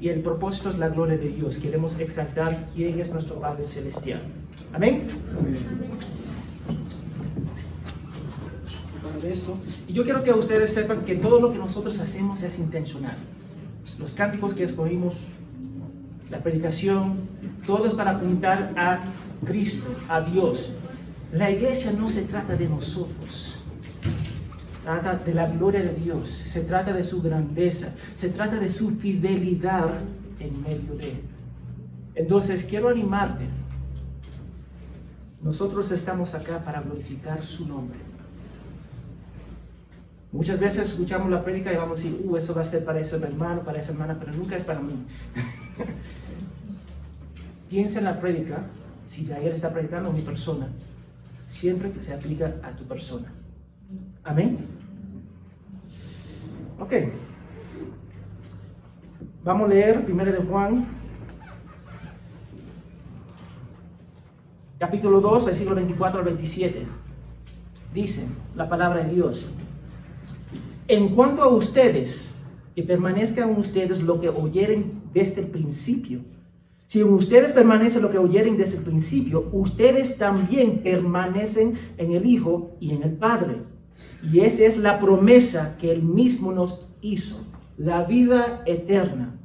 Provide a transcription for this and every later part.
y el propósito es la gloria de Dios. Queremos exaltar quién es nuestro Padre Celestial. Amén. Esto. Y yo quiero que ustedes sepan que todo lo que nosotros hacemos es intencional. Los cánticos que escogimos, la predicación, todo es para apuntar a Cristo, a Dios. La iglesia no se trata de nosotros trata de la gloria de Dios, se trata de su grandeza, se trata de su fidelidad en medio de él. Entonces quiero animarte. Nosotros estamos acá para glorificar su nombre. Muchas veces escuchamos la prédica y vamos a decir, uh, eso va a ser para ese hermano, para esa hermana, pero nunca es para mí. Piensa en la prédica, si ayer está predicando mi persona, siempre que se aplica a tu persona. Amén. Ok. Vamos a leer 1 de Juan, capítulo 2, versículo 24 al 27. Dice la palabra de Dios. En cuanto a ustedes, que permanezcan ustedes lo que oyeren desde el principio. Si en ustedes permanece lo que oyeren desde el principio, ustedes también permanecen en el Hijo y en el Padre. Y esa es la promesa que Él mismo nos hizo, la vida eterna.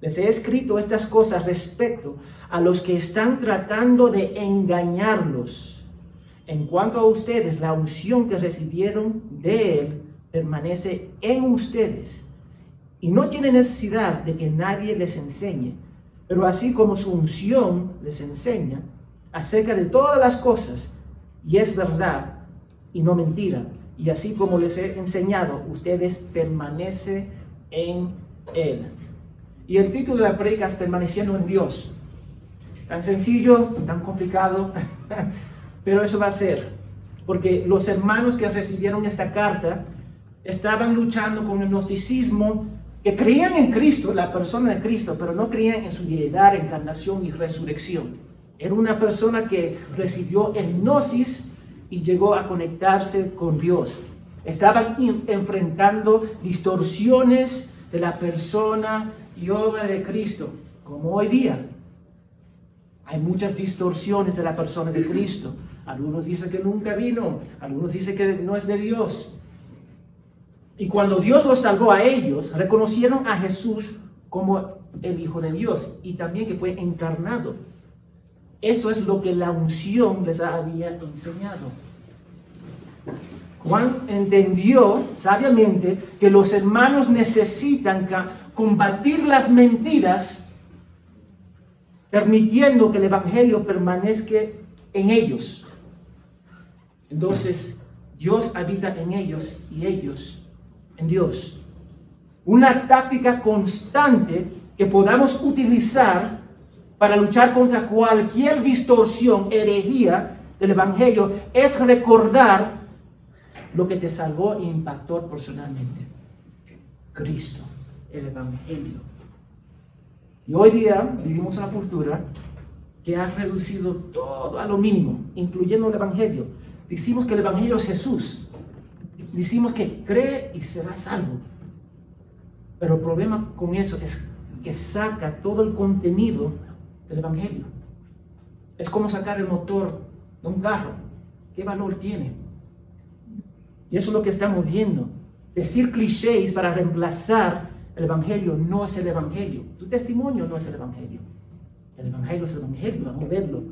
Les he escrito estas cosas respecto a los que están tratando de engañarlos. En cuanto a ustedes, la unción que recibieron de Él permanece en ustedes. Y no tiene necesidad de que nadie les enseñe. Pero así como su unción les enseña acerca de todas las cosas, y es verdad y no mentira, y así como les he enseñado, ustedes permanecen en Él. Y el título de la predica es Permaneciendo en Dios. Tan sencillo, tan complicado, pero eso va a ser. Porque los hermanos que recibieron esta carta estaban luchando con el gnosticismo, que creían en Cristo, la persona de Cristo, pero no creían en su deidad, encarnación y resurrección. Era una persona que recibió el gnosis y llegó a conectarse con Dios. Estaban enfrentando distorsiones de la persona y obra de Cristo, como hoy día. Hay muchas distorsiones de la persona de Cristo. Algunos dicen que nunca vino, algunos dicen que no es de Dios. Y cuando Dios los salvó a ellos, reconocieron a Jesús como el Hijo de Dios y también que fue encarnado. Eso es lo que la unción les había enseñado. Juan entendió sabiamente que los hermanos necesitan combatir las mentiras, permitiendo que el Evangelio permanezca en ellos. Entonces, Dios habita en ellos y ellos en Dios. Una táctica constante que podamos utilizar para luchar contra cualquier distorsión, herejía del Evangelio, es recordar lo que te salvó e impactó personalmente. Cristo, el Evangelio. Y hoy día vivimos una cultura que ha reducido todo a lo mínimo, incluyendo el Evangelio. Decimos que el Evangelio es Jesús. Decimos que cree y será salvo. Pero el problema con eso es que saca todo el contenido del Evangelio. Es como sacar el motor de un carro. ¿Qué valor tiene? Y eso es lo que estamos viendo. Decir clichés para reemplazar el Evangelio no es el Evangelio. Tu testimonio no es el Evangelio. El Evangelio es el Evangelio, vamos a verlo.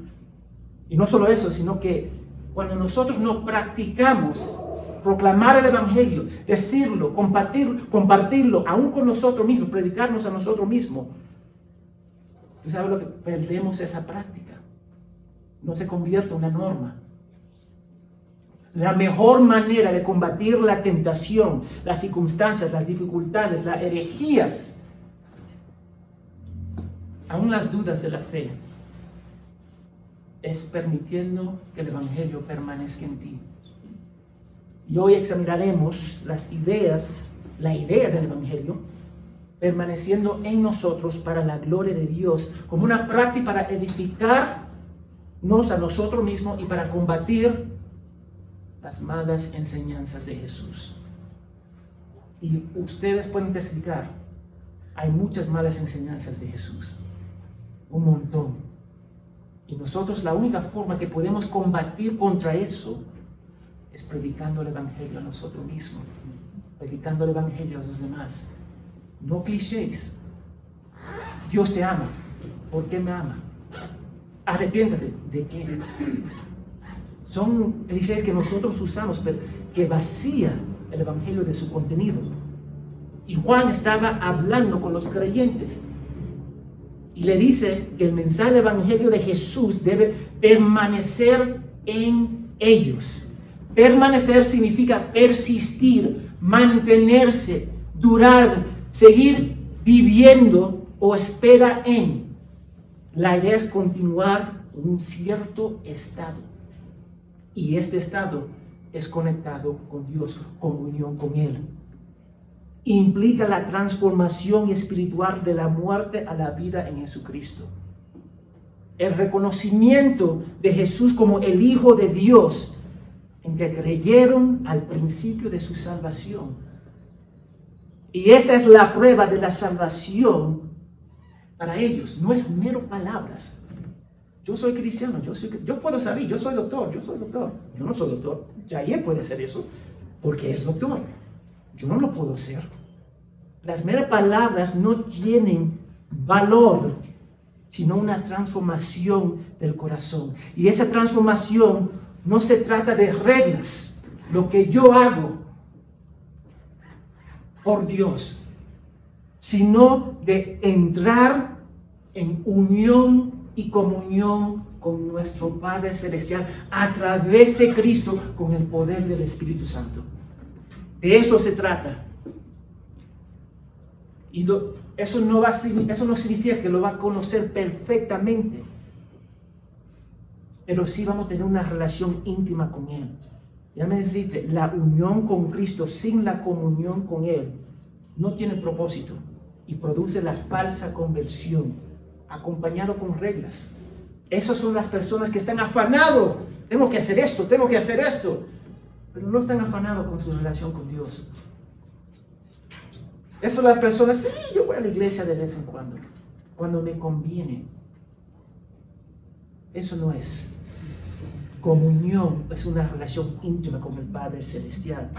Y no solo eso, sino que cuando nosotros no practicamos proclamar el Evangelio, decirlo, compartir, compartirlo, aún con nosotros mismos, predicarnos a nosotros mismos, ¿Tú sabes lo que perdemos esa práctica? No se convierte en una norma. La mejor manera de combatir la tentación, las circunstancias, las dificultades, las herejías, aún las dudas de la fe, es permitiendo que el Evangelio permanezca en ti. Y hoy examinaremos las ideas, la idea del Evangelio, permaneciendo en nosotros para la gloria de Dios, como una práctica para edificarnos a nosotros mismos y para combatir las malas enseñanzas de Jesús. Y ustedes pueden testificar, hay muchas malas enseñanzas de Jesús. Un montón. Y nosotros la única forma que podemos combatir contra eso es predicando el Evangelio a nosotros mismos, predicando el Evangelio a los demás. No clichés. Dios te ama. ¿Por qué me ama? Arrepiéntate. ¿De qué? Son clichés que nosotros usamos, pero que vacía el Evangelio de su contenido. Y Juan estaba hablando con los creyentes y le dice que el mensaje del Evangelio de Jesús debe permanecer en ellos. Permanecer significa persistir, mantenerse, durar, seguir viviendo o espera en. La idea es continuar un cierto estado. Y este estado es conectado con Dios, comunión con Él. Implica la transformación espiritual de la muerte a la vida en Jesucristo. El reconocimiento de Jesús como el Hijo de Dios en que creyeron al principio de su salvación. Y esa es la prueba de la salvación para ellos. No es mero palabras. Yo soy cristiano, yo, soy, yo puedo saber, yo soy doctor, yo soy doctor. Yo no soy doctor. Jair puede hacer eso porque es doctor. Yo no lo puedo hacer. Las meras palabras no tienen valor, sino una transformación del corazón. Y esa transformación no se trata de reglas, lo que yo hago por Dios, sino de entrar en unión y comunión con nuestro Padre Celestial a través de Cristo con el poder del Espíritu Santo. De eso se trata. Y eso, no va, eso no significa que lo va a conocer perfectamente, pero sí vamos a tener una relación íntima con Él. Ya me dijiste, la unión con Cristo sin la comunión con Él no tiene propósito y produce la falsa conversión acompañado con reglas. Esas son las personas que están afanados. Tengo que hacer esto, tengo que hacer esto. Pero no están afanados con su relación con Dios. Esas son las personas, sí, yo voy a la iglesia de vez en cuando, cuando me conviene. Eso no es. Comunión es una relación íntima con el Padre Celestial.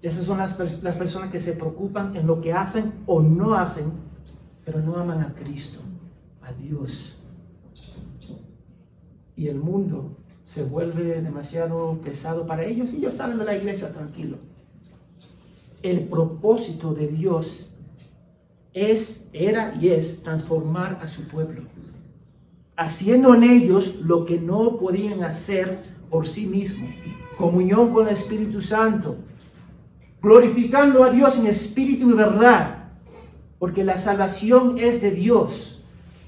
Esas son las, las personas que se preocupan en lo que hacen o no hacen pero no aman a Cristo, a Dios. Y el mundo se vuelve demasiado pesado para ellos y ellos salen de la iglesia tranquilo. El propósito de Dios es, era y es transformar a su pueblo, haciendo en ellos lo que no podían hacer por sí mismos, comunión con el Espíritu Santo, glorificando a Dios en espíritu y verdad, porque la salvación es de Dios.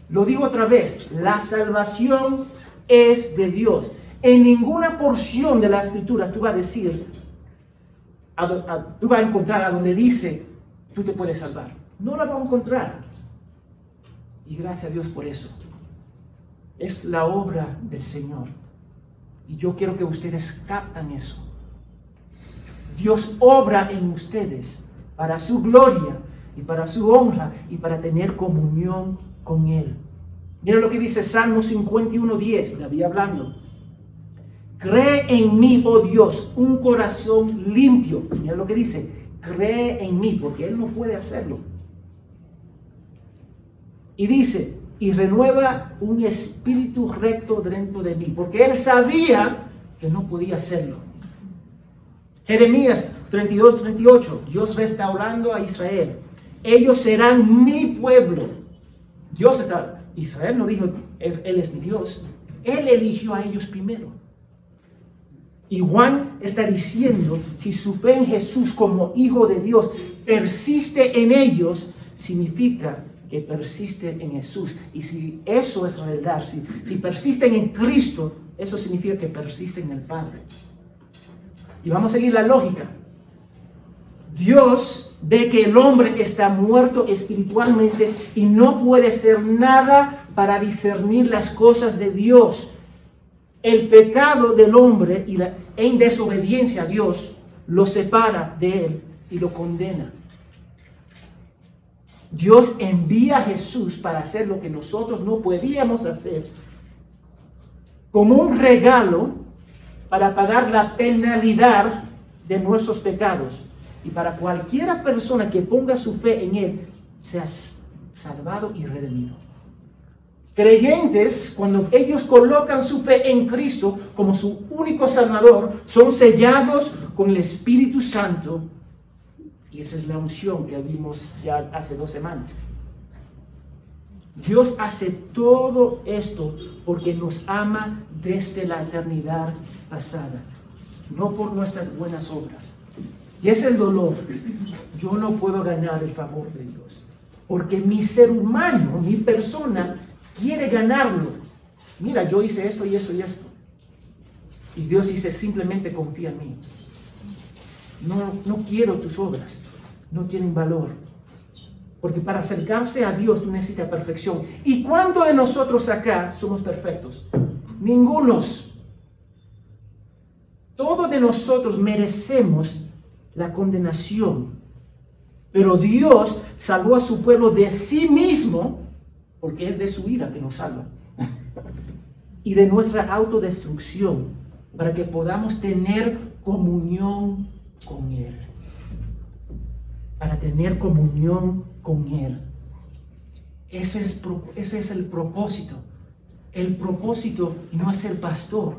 Lo digo otra vez, la salvación es de Dios. En ninguna porción de la escritura tú vas a decir, tú vas a encontrar a donde dice, tú te puedes salvar. No la vamos a encontrar. Y gracias a Dios por eso. Es la obra del Señor. Y yo quiero que ustedes captan eso. Dios obra en ustedes para su gloria y para su honra y para tener comunión con Él. Mira lo que dice Salmo 51.10, David hablando. Cree en mí, oh Dios, un corazón limpio. Mira lo que dice, cree en mí, porque Él no puede hacerlo. Y dice, y renueva un espíritu recto dentro de mí, porque Él sabía que no podía hacerlo. Jeremías 32, 38, Dios restaurando a Israel ellos serán mi pueblo. Dios está, Israel no dijo, Él es mi Dios. Él eligió a ellos primero. Y Juan está diciendo, si su fe en Jesús como Hijo de Dios persiste en ellos, significa que persiste en Jesús. Y si eso es realidad, si, si persisten en Cristo, eso significa que persisten en el Padre. Y vamos a seguir la lógica. Dios ve que el hombre está muerto espiritualmente y no puede hacer nada para discernir las cosas de Dios. El pecado del hombre y en desobediencia a Dios lo separa de él y lo condena. Dios envía a Jesús para hacer lo que nosotros no podíamos hacer, como un regalo para pagar la penalidad de nuestros pecados. Y para cualquiera persona que ponga su fe en Él, seas salvado y redimido. Creyentes, cuando ellos colocan su fe en Cristo como su único Salvador, son sellados con el Espíritu Santo. Y esa es la unción que vimos ya hace dos semanas. Dios hace todo esto porque nos ama desde la eternidad pasada, no por nuestras buenas obras. Y es el dolor. Yo no puedo ganar el favor de Dios. Porque mi ser humano, mi persona, quiere ganarlo. Mira, yo hice esto y esto y esto. Y Dios dice, simplemente confía en mí. No, quiero tus obras. No tienen valor. Porque para acercarse a Dios tú necesitas perfección. ¿Y cuántos de nosotros acá somos perfectos? Ningunos. Todos de nosotros merecemos la condenación pero Dios salvó a su pueblo de sí mismo, porque es de su ira que nos salva, y de nuestra autodestrucción, para que podamos tener comunión con Él. Para tener comunión con Él. Ese es, ese es el propósito. El propósito no es ser pastor,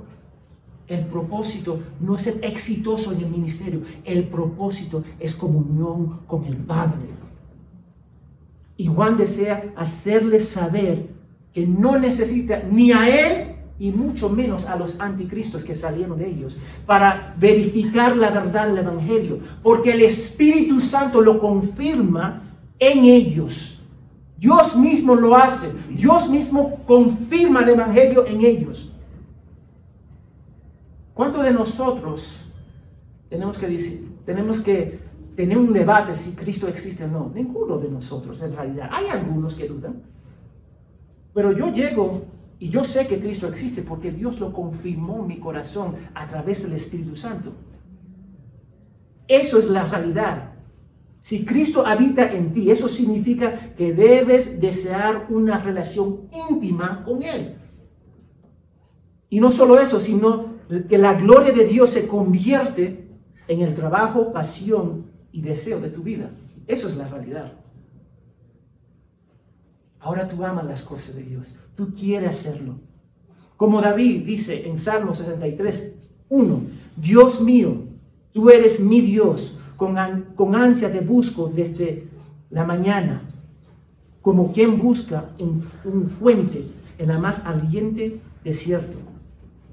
el propósito no es ser exitoso en el ministerio, el propósito es comunión con el Padre. Y Juan desea hacerles saber que no necesita ni a él y mucho menos a los anticristos que salieron de ellos para verificar la verdad del Evangelio, porque el Espíritu Santo lo confirma en ellos. Dios mismo lo hace, Dios mismo confirma el Evangelio en ellos. ¿Cuántos de nosotros tenemos que, decir, tenemos que tener un debate si Cristo existe o no? Ninguno de nosotros en realidad. Hay algunos que dudan. Pero yo llego y yo sé que Cristo existe porque Dios lo confirmó en mi corazón a través del Espíritu Santo. Eso es la realidad. Si Cristo habita en ti, eso significa que debes desear una relación íntima con Él. Y no solo eso, sino que la gloria de Dios se convierte en el trabajo, pasión y deseo de tu vida. Eso es la realidad. Ahora tú amas las cosas de Dios. Tú quieres hacerlo. Como David dice en Salmo 63, 1, Dios mío, tú eres mi Dios, con, con ansia te busco desde la mañana, como quien busca un, un fuente en la más ardiente desierto.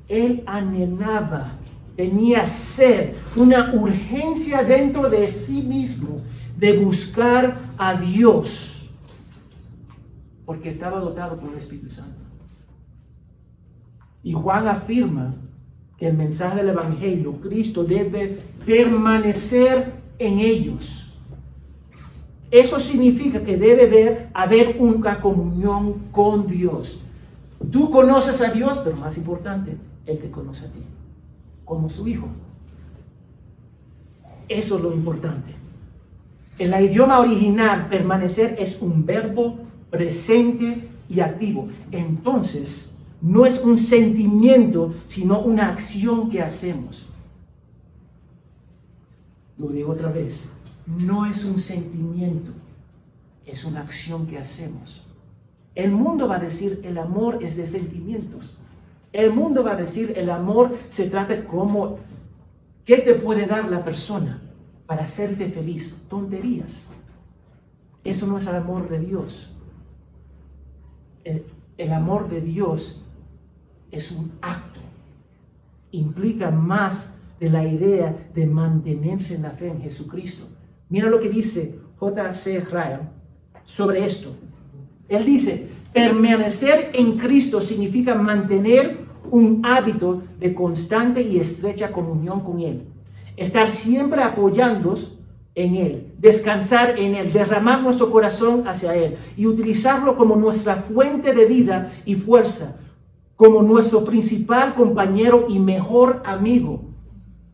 Él anhelaba, tenía sed, una urgencia dentro de sí mismo de buscar a Dios, porque estaba dotado por el Espíritu Santo. Y Juan afirma que el mensaje del Evangelio, Cristo debe permanecer en ellos. Eso significa que debe haber una comunión con Dios. Tú conoces a Dios, pero más importante, él te conoce a ti, como su hijo. Eso es lo importante. En la idioma original, permanecer es un verbo presente y activo. Entonces, no es un sentimiento, sino una acción que hacemos. Lo digo otra vez, no es un sentimiento, es una acción que hacemos. El mundo va a decir, el amor es de sentimientos. El mundo va a decir, el amor se trata como, ¿qué te puede dar la persona para hacerte feliz? Tonterías. Eso no es el amor de Dios. El, amor de Dios es un acto. Implica más de la idea de mantenerse en la fe en Jesucristo. Mira lo que dice J.C. Israel sobre esto. Él dice, permanecer en Cristo significa mantener un hábito de constante y estrecha comunión con Él. Estar siempre apoyándonos en Él, descansar en Él, derramar nuestro corazón hacia Él y utilizarlo como nuestra fuente de vida y fuerza, como nuestro principal compañero y mejor amigo.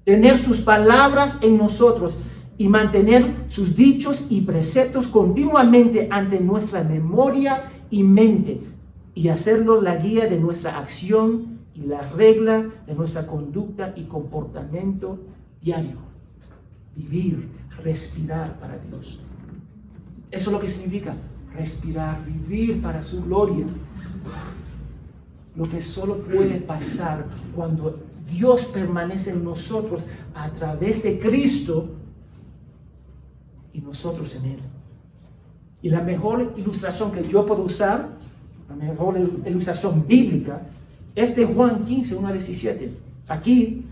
Tener sus palabras en nosotros y mantener sus dichos y preceptos continuamente ante nuestra memoria y mente y hacerlos la guía de nuestra acción y la regla de nuestra conducta y comportamiento diario. Vivir, respirar para Dios. Eso es lo que significa respirar, vivir para su gloria. Lo que solo puede pasar cuando Dios permanece en nosotros a través de Cristo y nosotros en Él. Y la mejor ilustración que yo puedo usar, la mejor ilustración bíblica, es de Juan 15, 1 a 17. Aquí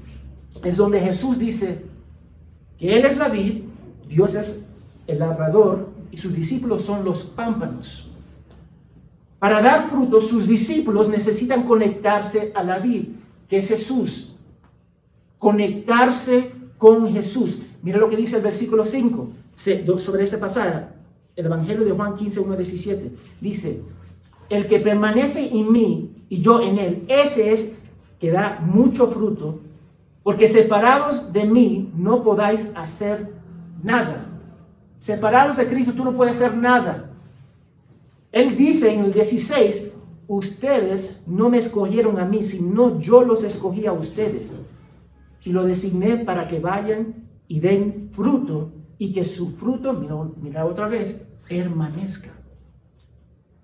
es donde Jesús dice que Él es la vid, Dios es el labrador y sus discípulos son los pámpanos. Para dar frutos, sus discípulos necesitan conectarse a la vid, que es Jesús. Conectarse con Jesús. Mira lo que dice el versículo 5 sobre esta pasada. El Evangelio de Juan 15, 1 17. Dice, el que permanece en mí y yo en él, ese es que da mucho fruto, porque separados de mí no podáis hacer nada. Separados de Cristo tú no puedes hacer nada. Él dice en el 16, ustedes no me escogieron a mí, sino yo los escogí a ustedes. Y lo designé para que vayan y den fruto y que su fruto, mira, mira otra vez, permanezca.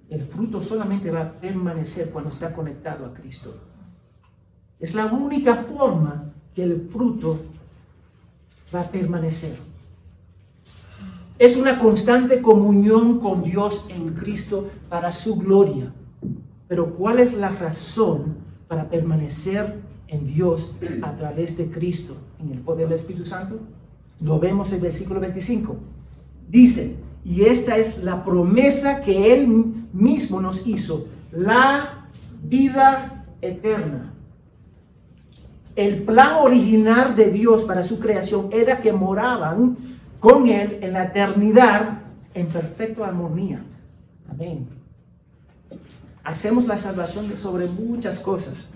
El fruto solamente va a permanecer cuando está conectado a Cristo. Es la única forma que el fruto va a permanecer. Es una constante comunión con Dios en Cristo para su gloria. Pero ¿cuál es la razón para permanecer en Dios a través de Cristo en el poder del Espíritu Santo? Lo vemos en el versículo 25. Dice, y esta es la promesa que Él mismo nos hizo, la vida eterna. El plan original de Dios para su creación era que moraban con Él en la eternidad en perfecta armonía. Amén. Hacemos la salvación sobre muchas cosas,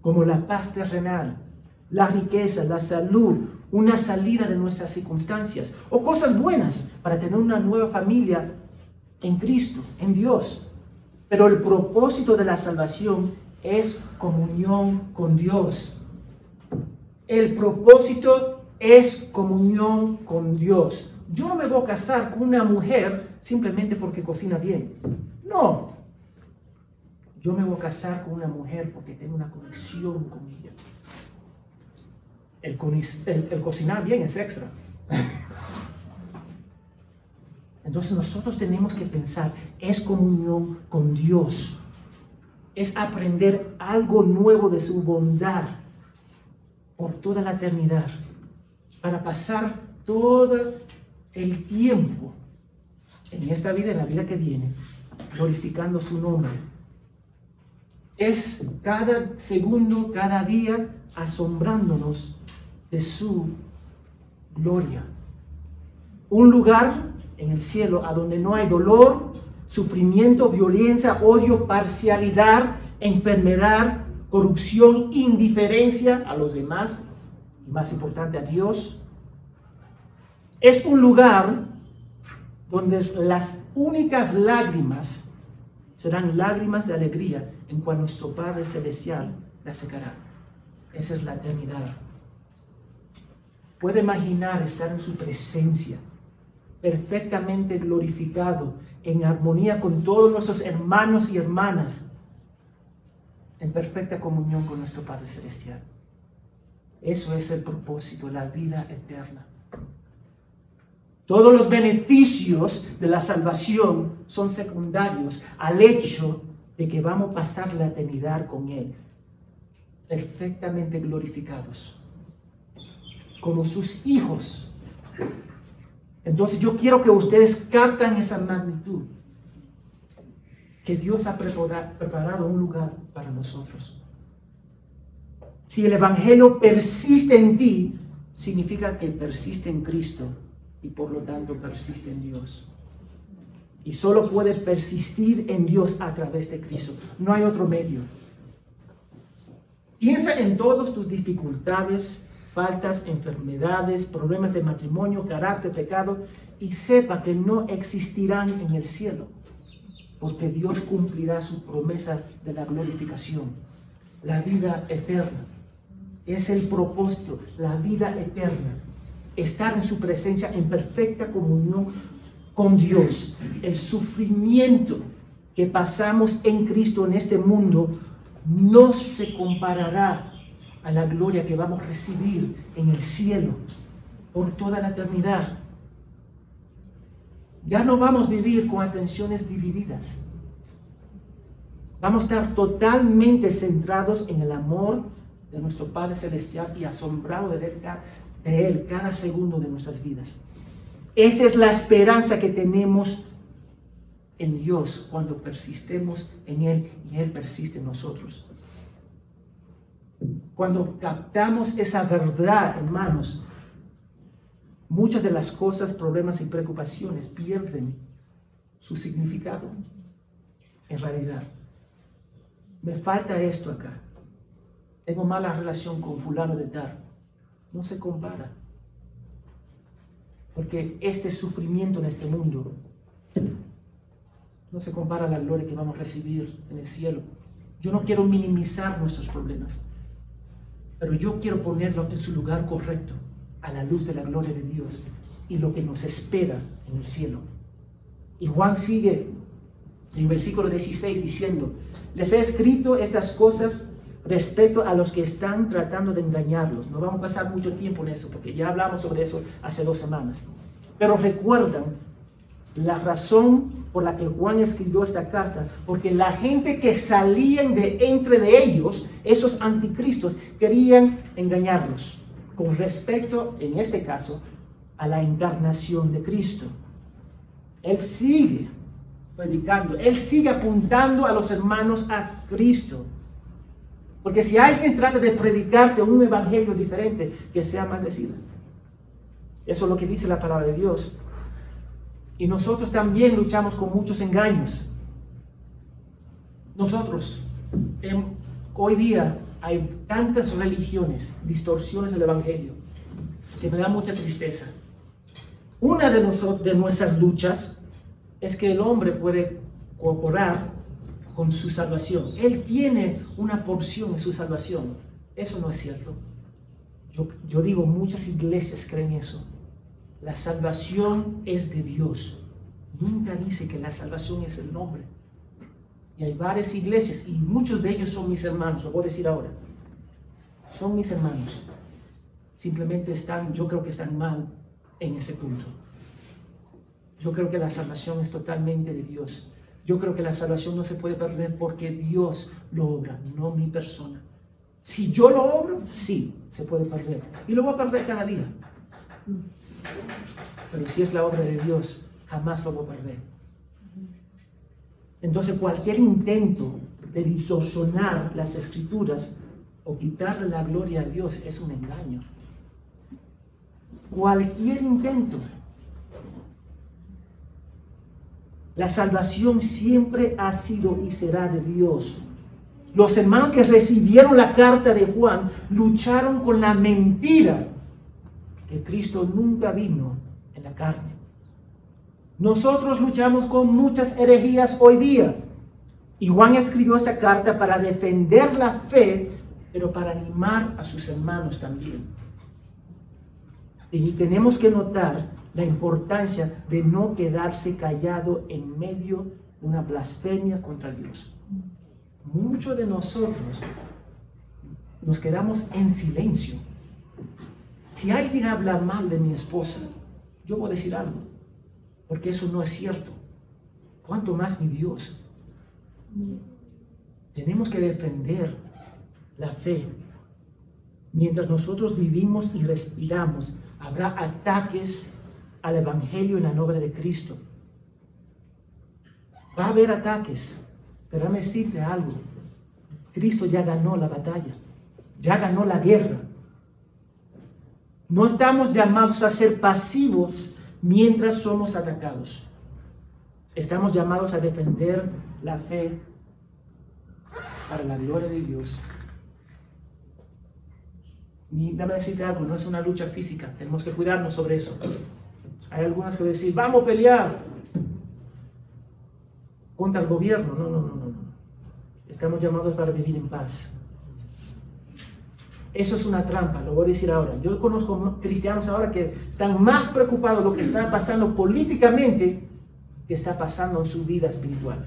como la paz terrenal, la riqueza, la salud, una salida de nuestras circunstancias o cosas buenas para tener una nueva familia en Cristo, en Dios. Pero el propósito de la salvación es comunión con Dios. El propósito es comunión con Dios. Yo no me voy a casar con una mujer simplemente porque cocina bien. No. Yo me voy a casar con una mujer porque tengo una conexión con ella el, cocinar bien es extra. Entonces nosotros tenemos que pensar, es comunión con Dios, es aprender algo nuevo de su bondad por toda la eternidad, para pasar todo el tiempo en esta vida, en la vida que viene, glorificando su nombre. Es cada segundo, cada día, asombrándonos de su gloria. Un lugar en el cielo a donde no hay dolor, sufrimiento, violencia, odio, parcialidad, enfermedad, corrupción, indiferencia a los demás y más importante a Dios. Es un lugar donde las únicas lágrimas serán lágrimas de alegría en cuando nuestro Padre Celestial la secará. Esa es la eternidad puede imaginar estar en su presencia, perfectamente glorificado, en armonía con todos nuestros hermanos y hermanas, en perfecta comunión con nuestro Padre Celestial. Eso es el propósito, la vida eterna. Todos los beneficios de la salvación son secundarios al hecho de que vamos a pasar la eternidad con Él, perfectamente glorificados como sus hijos. Entonces yo quiero que ustedes captan esa magnitud, que Dios ha preparado un lugar para nosotros. Si el Evangelio persiste en ti, significa que persiste en Cristo y por lo tanto persiste en Dios. Y solo puede persistir en Dios a través de Cristo. No hay otro medio. Piensa en todas tus dificultades, faltas, enfermedades, problemas de matrimonio, carácter, pecado, y sepa que no existirán en el cielo, porque Dios cumplirá su promesa de la glorificación, la vida eterna. Es el propósito, la vida eterna. Estar en su presencia en perfecta comunión con Dios. El sufrimiento que pasamos en Cristo en este mundo no se comparará a la gloria que vamos a recibir en el cielo por toda la eternidad. Ya no vamos a vivir con atenciones divididas. Vamos a estar totalmente centrados en el amor de nuestro Padre Celestial y asombrados de él, de él cada segundo de nuestras vidas. Esa es la esperanza que tenemos en Dios cuando persistemos en Él y Él persiste en nosotros. Cuando captamos esa verdad, hermanos, muchas de las cosas, problemas y preocupaciones pierden su significado en realidad. Me falta esto acá. Tengo mala relación con fulano de tal. No se compara. Porque este sufrimiento en este mundo no se compara a la gloria que vamos a recibir en el cielo. Yo no quiero minimizar nuestros problemas pero yo quiero ponerlo en su lugar correcto, a la luz de la gloria de Dios y lo que nos espera en el cielo. Y Juan sigue en versículo 16 diciendo, les he escrito estas cosas respecto a los que están tratando de engañarlos. No vamos a pasar mucho tiempo en eso, porque ya hablamos sobre eso hace dos semanas. Pero recuerdan la razón por la que Juan escribió esta carta, porque la gente que salían de entre de ellos, esos anticristos, querían engañarlos con respecto, en este caso, a la encarnación de Cristo. Él sigue predicando, él sigue apuntando a los hermanos a Cristo. Porque si alguien trata de predicarte un evangelio diferente, que sea maldecido. Eso es lo que dice la palabra de Dios. Y nosotros también luchamos con muchos engaños. Nosotros, hoy día hay tantas religiones, distorsiones del Evangelio, que me da mucha tristeza. Una de, de nuestras luchas es que el hombre puede cooperar con su salvación. Él tiene una porción en su salvación. Eso no es cierto. Yo, yo digo, muchas iglesias creen eso. La salvación es de Dios. Nunca dice que la salvación es el nombre. Hay varias iglesias y muchos de ellos son mis hermanos, lo voy a decir ahora. Son mis hermanos. Simplemente están, yo creo que están mal en ese punto. Yo creo que la salvación es totalmente de Dios. Yo creo que la salvación no se puede perder porque Dios lo obra, no mi persona. Si yo lo obro, sí, se puede perder. Y lo voy a perder cada día. Pero si es la obra de Dios, jamás lo voy a perder. Entonces cualquier intento de distorsionar las escrituras o quitarle la gloria a Dios es un engaño. Cualquier intento. La salvación siempre ha sido y será de Dios. Los hermanos que recibieron la carta de Juan lucharon con la mentira que Cristo nunca vino en la carne. Nosotros luchamos con muchas herejías hoy día. Y Juan escribió esta carta para defender la fe, pero para animar a sus hermanos también. Y tenemos que notar la importancia de no quedarse callado en medio de una blasfemia contra Dios. Muchos de nosotros nos quedamos en silencio si alguien habla mal de mi esposa, yo voy a decir algo, porque eso no es cierto. ¿Cuánto más mi Dios? Tenemos que defender la fe. Mientras nosotros vivimos y respiramos, habrá ataques al Evangelio en la nombre de Cristo. Va a haber ataques, pero déjame decirte algo. Cristo ya ganó la batalla, ya ganó la guerra. No estamos llamados a ser pasivos mientras somos atacados. Estamos llamados a defender la fe para la gloria de Dios. Y déjame decirte algo, no es una lucha física, tenemos que cuidarnos sobre eso. Hay algunas que decir, vamos a pelear contra el gobierno. No, no, no, no. Estamos llamados para vivir en paz. Eso es una trampa, lo voy a decir ahora. Yo conozco cristianos ahora que están más preocupados de lo que está pasando políticamente que está pasando en su vida espiritual.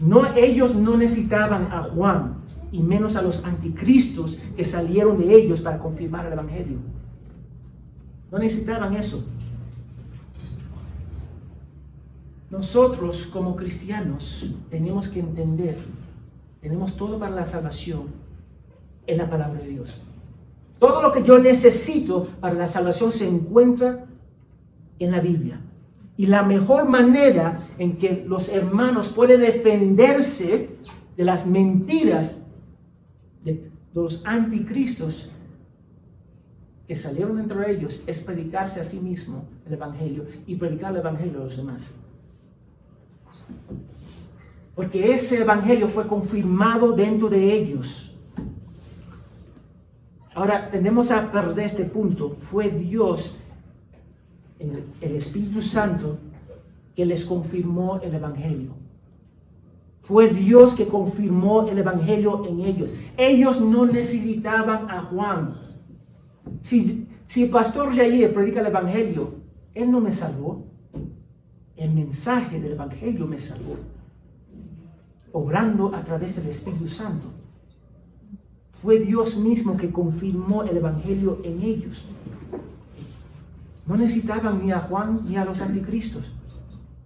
No, ellos no necesitaban a Juan y menos a los anticristos que salieron de ellos para confirmar el Evangelio. No necesitaban eso. Nosotros como cristianos tenemos que entender, tenemos todo para la salvación en la palabra de Dios. Todo lo que yo necesito para la salvación se encuentra en la Biblia. Y la mejor manera en que los hermanos pueden defenderse de las mentiras de los anticristos que salieron entre ellos es predicarse a sí mismo el Evangelio y predicar el Evangelio a los demás. Porque ese Evangelio fue confirmado dentro de ellos Ahora, tenemos a perder este punto. Fue Dios, el, Espíritu Santo, que les confirmó el Evangelio. Fue Dios que confirmó el Evangelio en ellos. Ellos no necesitaban a Juan. Si, si el pastor Jair predica el Evangelio, él no me salvó. El mensaje del Evangelio me salvó. Obrando a través del Espíritu Santo. Fue Dios mismo que confirmó el Evangelio en ellos. No necesitaban ni a Juan ni a los anticristos,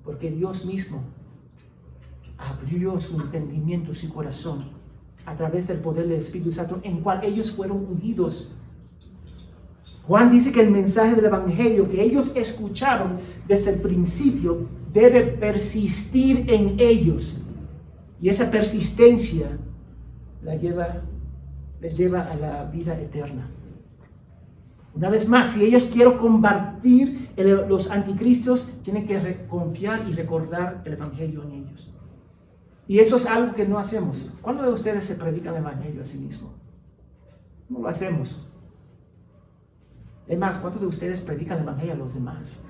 porque Dios mismo abrió su entendimiento, su corazón, a través del poder del Espíritu Santo, en cual ellos fueron unidos. Juan dice que el mensaje del Evangelio que ellos escucharon desde el principio debe persistir en ellos. Y esa persistencia la lleva les lleva a la vida eterna. Una vez más, si ellos quieren combatir los anticristos, tienen que confiar y recordar el Evangelio en ellos. Y eso es algo que no hacemos. ¿Cuándo de ustedes se predican el Evangelio a sí mismo? No lo hacemos. Además, ¿cuántos de ustedes predican el Evangelio a los demás?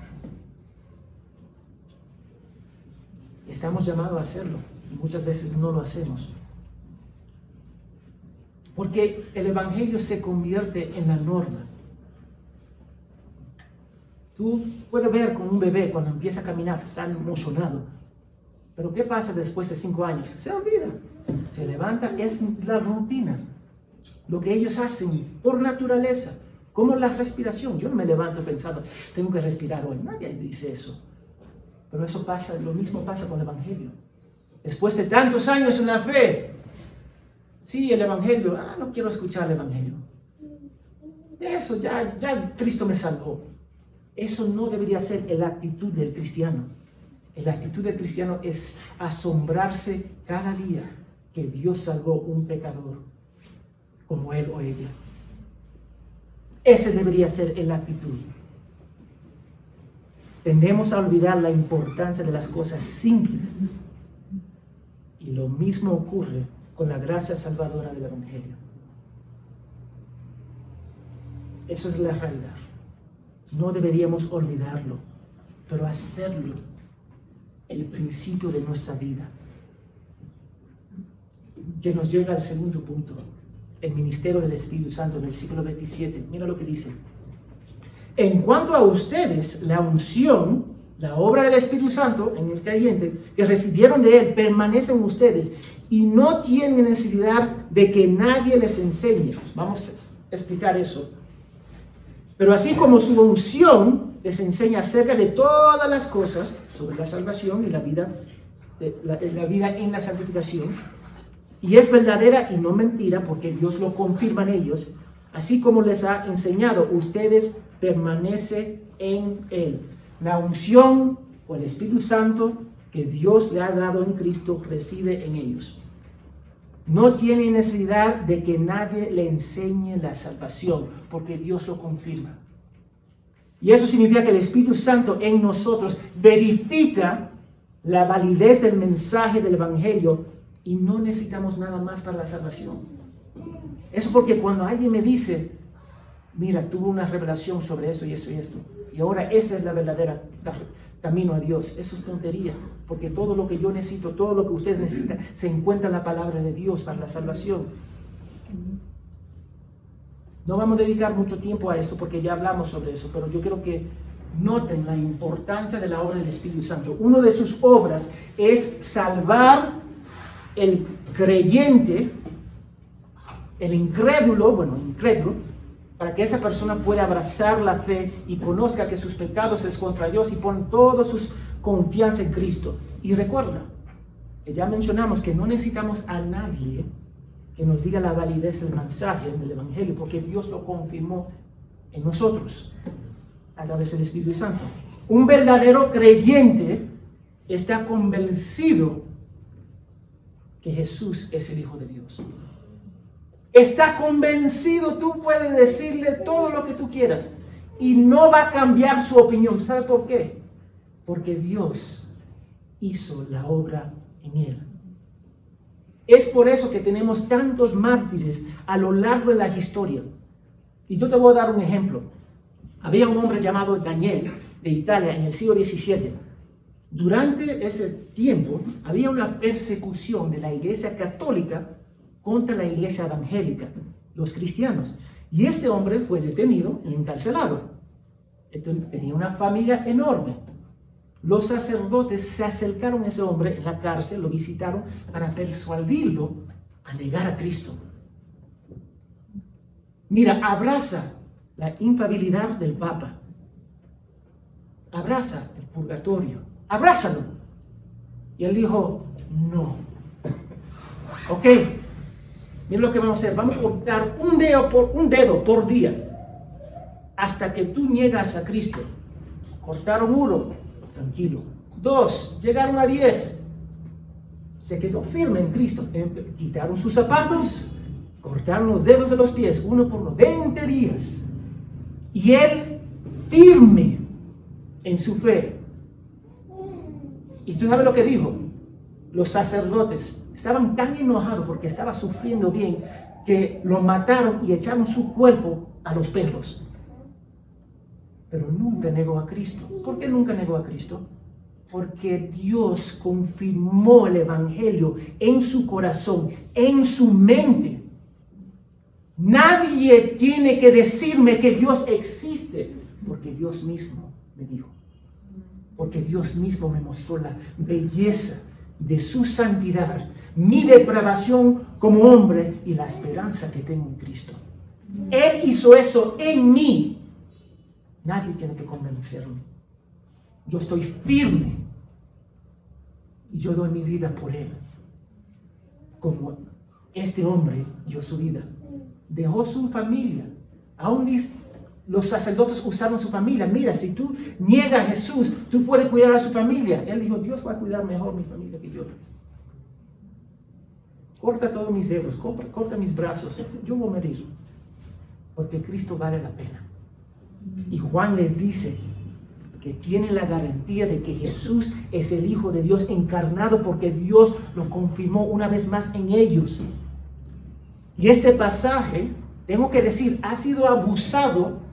Estamos llamados a hacerlo muchas veces no lo hacemos. Porque el Evangelio se convierte en la norma. Tú puedes ver con un bebé cuando empieza a caminar, está emocionado. Pero ¿qué pasa después de cinco años? Se olvida. Se levanta, es la rutina. Lo que ellos hacen por naturaleza. Como la respiración. Yo no me levanto pensando, tengo que respirar hoy. Nadie dice eso. Pero eso pasa, lo mismo pasa con el Evangelio. Después de tantos años en la fe, Sí, el Evangelio. Ah, no quiero escuchar el Evangelio. Eso, ya, ya Cristo me salvó. Eso no debería ser la actitud del cristiano. La actitud del cristiano es asombrarse cada día que Dios salvó un pecador como él o ella. Ese debería ser la actitud. Tendemos a olvidar la importancia de las cosas simples. Y lo mismo ocurre con la gracia salvadora del Evangelio. Eso es la realidad. No deberíamos olvidarlo, pero hacerlo el principio de nuestra vida. Que nos llega al segundo punto, el ministerio del Espíritu Santo en el siglo 27. Mira lo que dice. En cuanto a ustedes, la unción, la obra del Espíritu Santo en el creyente que recibieron de él, permanece en ustedes y no tienen necesidad de que nadie les enseñe. Vamos a explicar eso. Pero así como su unción les enseña acerca de todas las cosas sobre la salvación y la vida, la, la vida en la santificación, y es verdadera y no mentira porque Dios lo confirma en ellos, así como les ha enseñado, ustedes permanece en Él. La unción o el Espíritu Santo que Dios le ha dado en Cristo reside en ellos. No tiene necesidad de que nadie le enseñe la salvación, porque Dios lo confirma. Y eso significa que el Espíritu Santo en nosotros verifica la validez del mensaje del Evangelio y no necesitamos nada más para la salvación. Eso porque cuando alguien me dice, mira, tuve una revelación sobre esto y esto y esto, y ahora esa es la verdadera camino a Dios, eso es tontería, porque todo lo que yo necesito, todo lo que ustedes necesitan, se encuentra en la palabra de Dios para la salvación. No vamos a dedicar mucho tiempo a esto porque ya hablamos sobre eso, pero yo quiero que noten la importancia de la obra del Espíritu Santo. Una de sus obras es salvar el creyente, el incrédulo, bueno, incrédulo, para que esa persona pueda abrazar la fe y conozca que sus pecados es contra Dios y pone toda su confianza en Cristo. Y recuerda, que ya mencionamos que no necesitamos a nadie que nos diga la validez del mensaje del Evangelio, porque Dios lo confirmó en nosotros a través del Espíritu Santo. Un verdadero creyente está convencido que Jesús es el Hijo de Dios. Está convencido, tú puedes decirle todo lo que tú quieras y no va a cambiar su opinión. ¿Sabe por qué? Porque Dios hizo la obra en él. Es por eso que tenemos tantos mártires a lo largo de la historia. Y yo te voy a dar un ejemplo. Había un hombre llamado Daniel de Italia en el siglo XVII durante ese tiempo había una persecución de la iglesia católica contra la iglesia evangélica, los cristianos. Y este hombre fue detenido y encarcelado. tenía una familia enorme. Los sacerdotes se acercaron a ese hombre en la cárcel, lo visitaron para persuadirlo a negar a Cristo. Mira, abraza la infabilidad del Papa. Abraza el purgatorio abrázalo. Y él dijo, no. Ok, miren lo que vamos a hacer. Vamos a cortar un dedo por, un dedo por día hasta que tú niegas a Cristo. Cortaron uno, tranquilo. Dos, llegaron a diez. Se quedó firme en Cristo. Em, quitaron sus zapatos, cortaron los dedos de los pies, uno por uno, 20 días. Y él firme en su fe, y tú sabes lo que dijo. Los sacerdotes estaban tan enojados porque estaba sufriendo bien que lo mataron y echaron su cuerpo a los perros. Pero nunca negó a Cristo. ¿Por qué nunca negó a Cristo? Porque Dios confirmó el Evangelio en su corazón, en su mente. Nadie tiene que decirme que Dios existe, porque Dios mismo me dijo porque Dios mismo me mostró la belleza de su santidad, mi depravación como hombre y la esperanza que tengo en Cristo. Él hizo eso en mí. Nadie tiene que convencerme. Yo estoy firme y yo doy mi vida por Él. Como este hombre dio su vida. Dejó su familia. Aún dice, los sacerdotes usaron su familia. Mira, si tú niegas a Jesús, tú puedes cuidar a su familia. Él dijo, Dios va a cuidar mejor mi familia que yo. Corta todos mis dedos, corta, mis brazos. Yo voy a morir. Porque Cristo vale la pena. Y Juan les dice que tiene la garantía de que Jesús es el Hijo de Dios encarnado porque Dios lo confirmó una vez más en ellos. Y este pasaje, tengo que decir, ha sido abusado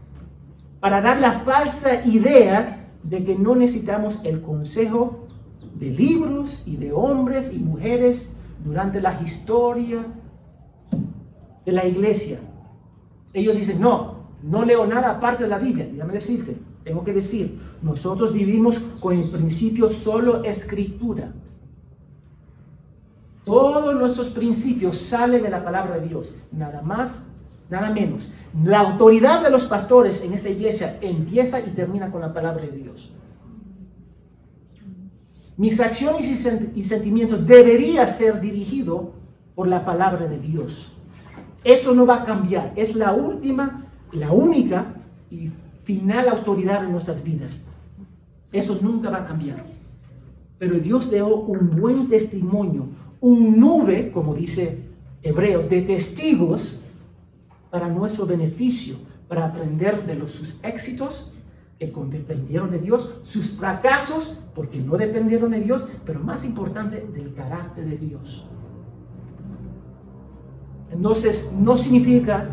para dar la falsa idea de que no necesitamos el consejo de libros y de hombres y mujeres durante la historia de la iglesia. Ellos dicen, no, no leo nada aparte de la Biblia. Déjame decirte, tengo que decir, nosotros vivimos con el principio solo escritura. Todos nuestros principios salen de la palabra de Dios, nada más nada menos. La autoridad de los pastores en esta iglesia empieza y termina con la palabra de Dios. Mis acciones y sentimientos deberían ser dirigidos por la palabra de Dios. Eso no va a cambiar. Es la última, la única y final autoridad en nuestras vidas. Eso nunca va a cambiar. Pero Dios dejó un buen testimonio, un nube, como dice Hebreos, de testigos para nuestro beneficio, para aprender de los, sus éxitos que dependieron de Dios, sus fracasos porque no dependieron de Dios, pero más importante del carácter de Dios. Entonces, no significa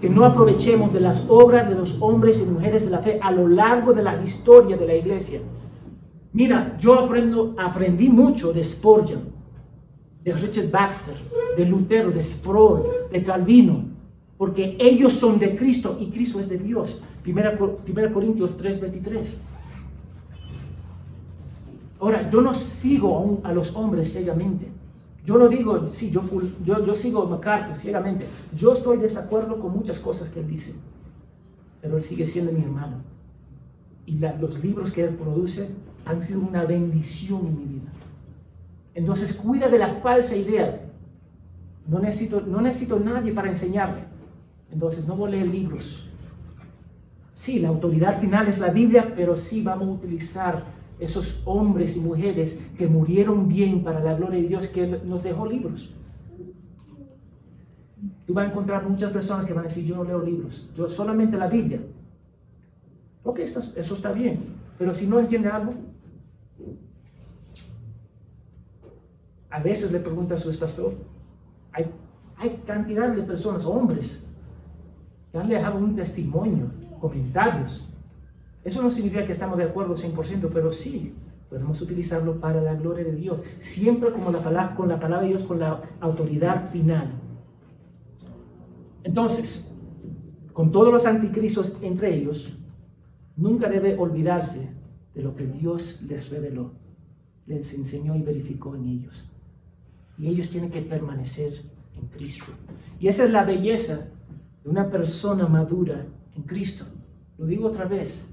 que no aprovechemos de las obras de los hombres y mujeres de la fe a lo largo de la historia de la iglesia. Mira, yo aprendo, aprendí mucho de Spurgeon, de Richard Baxter, de Lutero, de Sproul, de Calvino, porque ellos son de Cristo y Cristo es de Dios. 1 Corintios 3, 23. Ahora, yo no sigo a los hombres ciegamente. Yo no digo, sí, yo, yo, yo sigo a MacArthur ciegamente. Yo estoy de desacuerdo con muchas cosas que él dice, pero él sigue siendo mi hermano. Y los libros que él produce han sido una bendición en mi vida. Entonces, cuida de la falsa idea. No necesito, no necesito nadie para enseñarme. Entonces, no voy a leer libros. Sí, la autoridad final es la Biblia, pero sí vamos a utilizar esos hombres y mujeres que murieron bien para la gloria de Dios, que nos dejó libros. Tú vas a encontrar muchas personas que van a decir, yo no leo libros, yo solamente la Biblia. Ok, eso, está bien, pero si no entiende algo, a veces le pregunta a su pastor, hay cantidad de personas, hombres, que han dejado un testimonio, comentarios, eso no significa que estamos de acuerdo 100%, pero sí podemos utilizarlo para la gloria de Dios, siempre con la palabra de Dios, con la autoridad final. Entonces, con todos los anticristos entre ellos, nunca debe olvidarse de lo que Dios les reveló, les enseñó y verificó en ellos. Y ellos tienen que permanecer en Cristo. Y esa es la belleza de una persona madura en Cristo. Lo digo otra vez,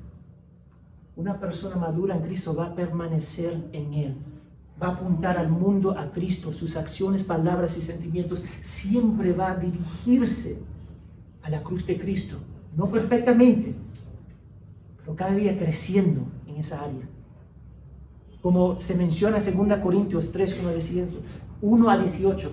una persona madura en Cristo va a permanecer en Él. Va a apuntar al mundo a Cristo. Sus acciones, palabras y sentimientos siempre va a dirigirse a la cruz de Cristo. No perfectamente, pero cada día creciendo en esa área. Como se menciona en 2 Corintios 3, 1 a 18.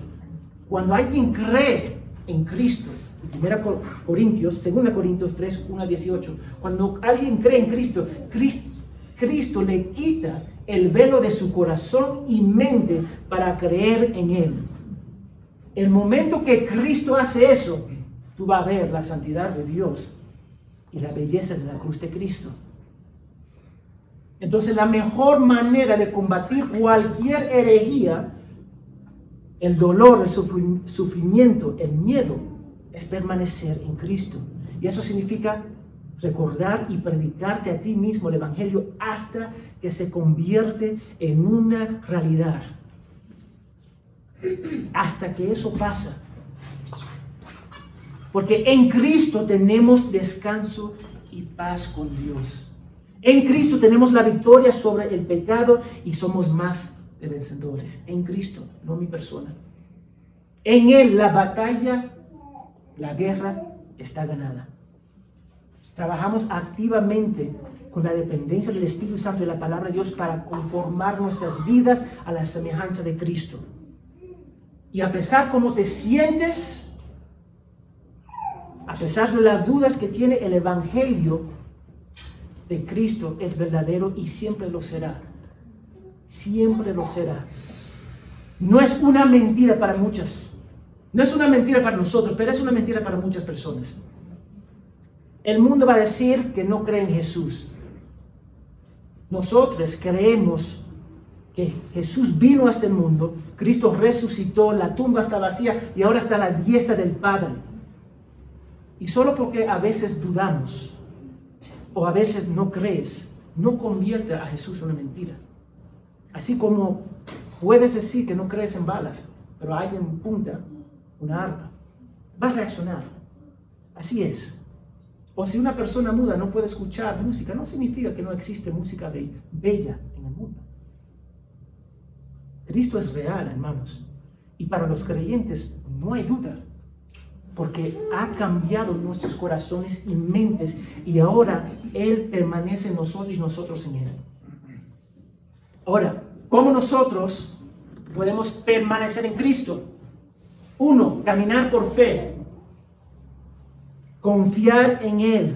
Cuando alguien cree en Cristo, 1 Corintios, 2 Corintios 3, 1 a 18. Cuando alguien cree en Cristo, Cristo, le quita el velo de su corazón y mente para creer en Él. El momento que Cristo hace eso, tú vas a ver la santidad de Dios y la belleza de la cruz de Cristo. Entonces la mejor manera de combatir cualquier herejía, el dolor, el sufrimiento, el miedo, es permanecer en Cristo. Y eso significa recordar y predicarte a ti mismo el Evangelio hasta que se convierte en una realidad. Hasta que eso pasa. Porque en Cristo tenemos descanso y paz con Dios. En Cristo tenemos la victoria sobre el pecado y somos más de vencedores. En Cristo, no mi persona. En Él la batalla la guerra está ganada. Trabajamos activamente con la dependencia del Espíritu Santo y la palabra de Dios para conformar nuestras vidas a la semejanza de Cristo. Y a pesar cómo te sientes, a pesar de las dudas que tiene el Evangelio de Cristo es verdadero y siempre lo será. Siempre lo será. No es una mentira para muchas no es una mentira para nosotros, pero es una mentira para muchas personas. El mundo va a decir que no cree en Jesús. Nosotros creemos que Jesús vino a este mundo, Cristo resucitó, la tumba está vacía y ahora está a la diestra del Padre. Y solo porque a veces dudamos o a veces no crees, no convierte a Jesús en una mentira. Así como puedes decir que no crees en balas, pero alguien punta una arma, va a reaccionar. Así es. O si una persona muda no puede escuchar música, no significa que no existe música bella en el mundo. Cristo es real, hermanos. Y para los creyentes no hay duda, porque ha cambiado nuestros corazones y mentes y ahora Él permanece en nosotros y nosotros en Él. Ahora, ¿cómo nosotros podemos permanecer en Cristo? Uno, caminar por fe. Confiar en Él.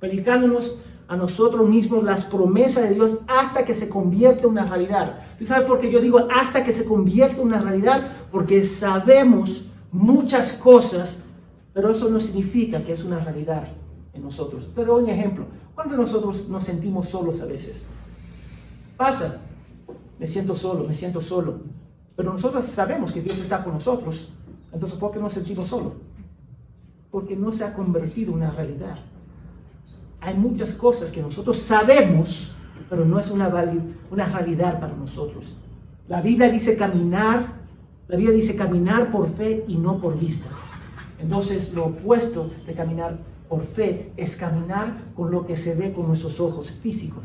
Predicándonos a nosotros mismos las promesas de Dios hasta que se convierta en una realidad. ¿Tú sabes por qué yo digo hasta que se convierta en una realidad? Porque sabemos muchas cosas, pero eso no significa que es una realidad en nosotros. Te doy un ejemplo. ¿Cuántos nosotros nos sentimos solos a veces? Pasa, me siento solo, me siento solo. Pero nosotros sabemos que Dios está con nosotros. Entonces, ¿por qué nos sentimos solos? Porque no se ha convertido en una realidad. Hay muchas cosas que nosotros sabemos, pero no es una, una realidad para nosotros. La Biblia dice caminar, la Biblia dice caminar por fe y no por vista. Entonces, lo opuesto de caminar por fe es caminar con lo que se ve con nuestros ojos físicos.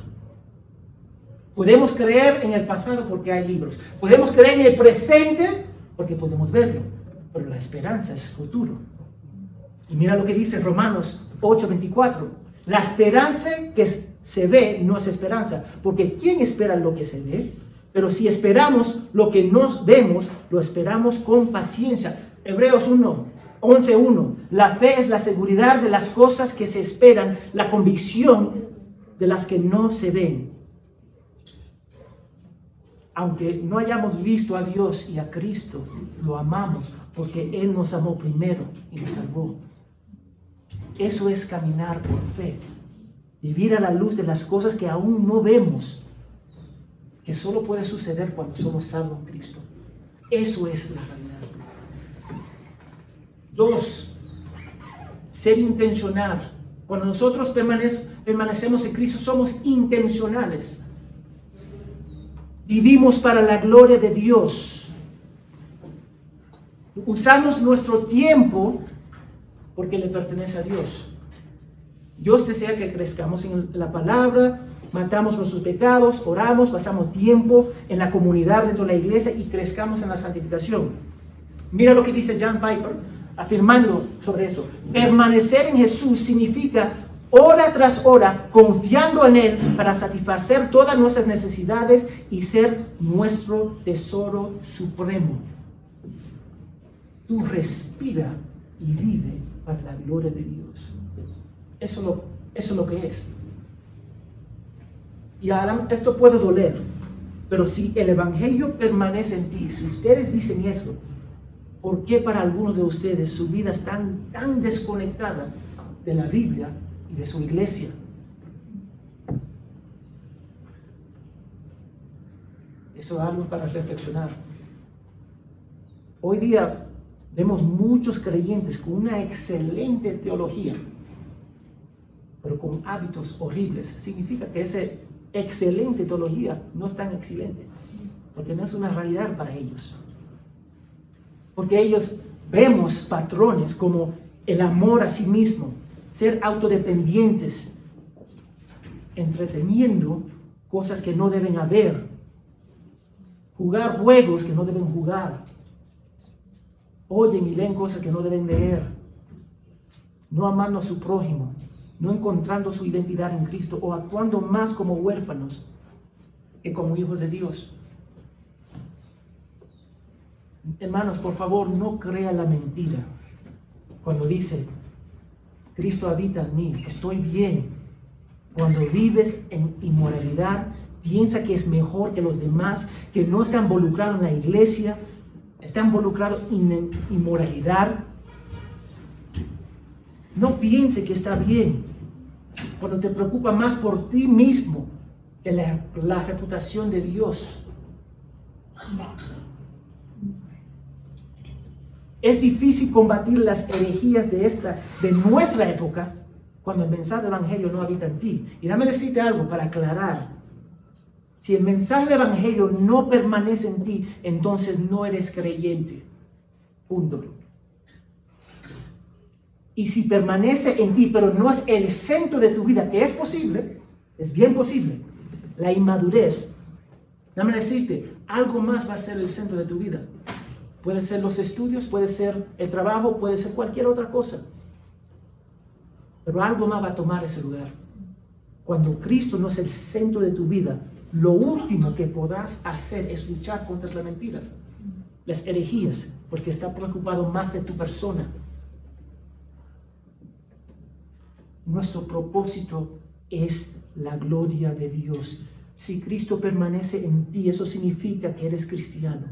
Podemos creer en el pasado porque hay libros. Podemos creer en el presente porque podemos verlo. Pero la esperanza es futuro. Y mira lo que dice Romanos 8:24. La esperanza que se ve no es esperanza. Porque ¿quién espera lo que se ve? Pero si esperamos lo que nos vemos, lo esperamos con paciencia. Hebreos 1, 11.1. La fe es la seguridad de las cosas que se esperan, la convicción de las que no se ven. Aunque no hayamos visto a Dios y a Cristo, lo amamos porque Él nos amó primero y nos salvó. Eso es caminar por fe. Vivir a la luz de las cosas que aún no vemos, que solo puede suceder cuando somos salvos en Cristo. Eso es la realidad. Dos, ser intencional. Cuando nosotros permanecemos en Cristo, somos intencionales. Vivimos para la gloria de Dios. Usamos nuestro tiempo porque le pertenece a Dios. Dios desea que crezcamos en la palabra, matamos nuestros pecados, oramos, pasamos tiempo en la comunidad dentro de la iglesia y crezcamos en la santificación. Mira lo que dice John Piper afirmando sobre eso. Permanecer en Jesús significa hora tras hora confiando en Él para satisfacer todas nuestras necesidades y ser nuestro tesoro supremo. Tú respira y vive para la gloria de Dios. Eso, es lo que es. Y ahora esto puede doler, pero si el Evangelio permanece en ti, si ustedes dicen eso, ¿Por qué para algunos de ustedes su vida es tan, tan desconectada de la Biblia de su iglesia? Eso es algo para reflexionar. Hoy día vemos muchos creyentes con una excelente teología, pero con hábitos horribles. Significa que esa excelente teología no es tan excelente, porque no es una realidad para ellos. Porque ellos vemos patrones como el amor a sí mismo, ser autodependientes, entreteniendo cosas que no deben haber, jugar juegos que no deben jugar, oyen y leen cosas que no deben leer, no amando a su prójimo, no encontrando su identidad en Cristo o actuando más como huérfanos que como hijos de Dios. Hermanos, por favor, no crea la mentira cuando dice, Cristo habita en mí, estoy bien. Cuando vives en inmoralidad, piensa que es mejor que los demás, que no está involucrado en la iglesia, está involucrado en inmoralidad. No piense que está bien. Cuando te preocupa más por ti mismo que la, la reputación de Dios. Es difícil combatir las herejías de esta, de nuestra época, cuando el mensaje del Evangelio no habita en ti. Y dame decirte algo para aclarar. Si el mensaje del Evangelio no permanece en ti, entonces no eres creyente. Punto. Y si permanece en ti, pero no es el centro de tu vida, que es posible, es bien posible, la inmadurez, dame decirte, algo más va a ser el centro de tu vida. Puede ser los estudios, puede ser el trabajo, puede ser cualquier otra cosa. Pero algo más va a tomar ese lugar. Cuando Cristo no es el centro de tu vida, lo último que podrás hacer es luchar contra las mentiras, las herejías, porque está preocupado más de tu persona. Nuestro propósito es la gloria de Dios. Si Cristo permanece en ti, eso significa que eres cristiano.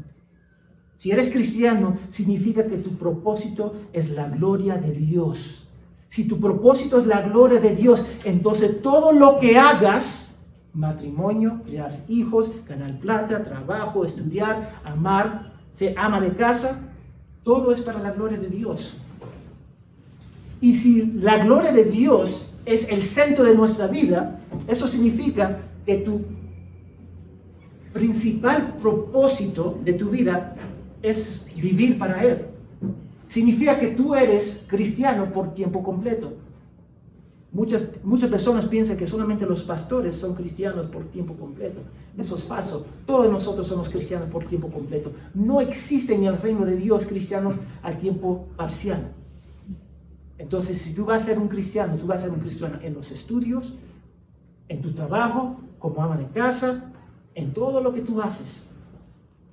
Si eres cristiano, significa que tu propósito es la gloria de Dios. Si tu propósito es la gloria de Dios, entonces todo lo que hagas, matrimonio, criar hijos, ganar plata, trabajo, estudiar, amar, ser ama de casa, todo es para la gloria de Dios. Y si la gloria de Dios es el centro de nuestra vida, eso significa que tu principal propósito de tu vida es vivir para Él. Significa que tú eres cristiano por tiempo completo. Muchas, muchas personas piensan que solamente los pastores son cristianos por tiempo completo. Eso es falso. Todos nosotros somos cristianos por tiempo completo. No existe en el reino de Dios cristiano al tiempo parcial. Entonces, si tú vas a ser un cristiano, tú vas a ser un cristiano en los estudios, en tu trabajo, como ama de casa, en todo lo que tú haces,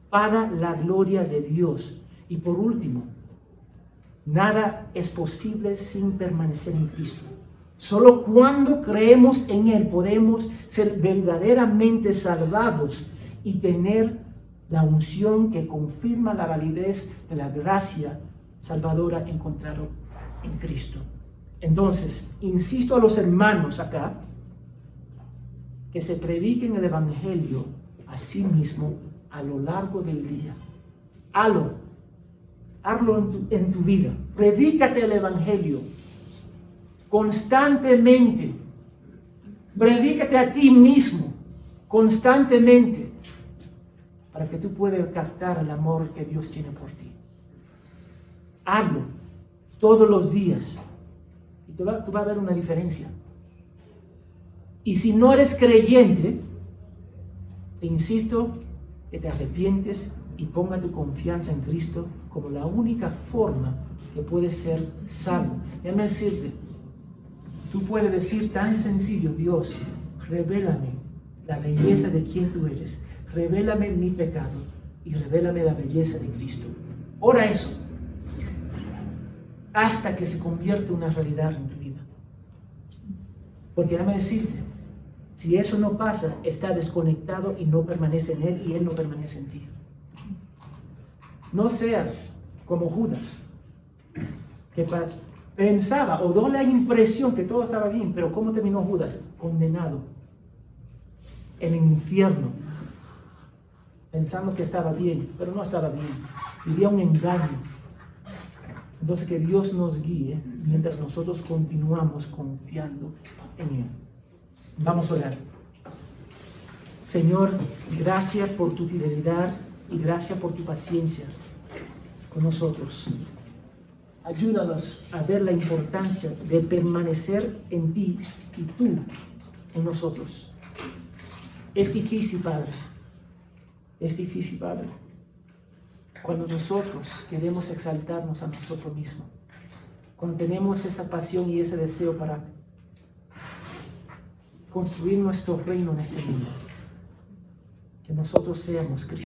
para la gloria de Dios. Y por último, nada es posible sin permanecer en Cristo. Solo cuando creemos en Él podemos ser verdaderamente salvados y tener la unción que confirma la validez de la gracia salvadora encontrada en Cristo. Entonces, insisto a los hermanos acá que se prediquen el Evangelio a sí mismo a lo largo del día. Halo, hazlo en tu, en tu vida. Predícate el Evangelio constantemente. Predícate a ti mismo constantemente para que tú puedas captar el amor que Dios tiene por ti. Hazlo todos los días y tú, vas a ver una diferencia. Y si no eres creyente, te insisto que te arrepientes y ponga tu confianza en Cristo como la única forma que puedes ser salvo. Déjame decirte, tú puedes decir tan sencillo, Dios, revélame la belleza de quien tú eres, revélame mi pecado y revélame la belleza de Cristo. Ora eso hasta que se convierta una realidad en tu vida. Porque déjame decirte, si eso no pasa, está desconectado y no permanece en Él y Él no permanece en ti. No seas como Judas, que pensaba o dio la impresión que todo estaba bien, pero ¿cómo terminó Judas? Condenado en el infierno. Pensamos que estaba bien, pero no estaba bien. Vivía un engaño. Entonces que Dios nos guíe mientras nosotros continuamos confiando en Él. Vamos a orar. Señor, gracias por tu fidelidad y gracias por tu paciencia con nosotros. Ayúdanos a ver la importancia de permanecer en ti y tú en nosotros. Es difícil, Padre. Es difícil, Padre. Cuando nosotros queremos exaltarnos a nosotros mismos. Cuando tenemos esa pasión y ese deseo para construir nuestro reino en este mundo. Que nosotros seamos cristianos.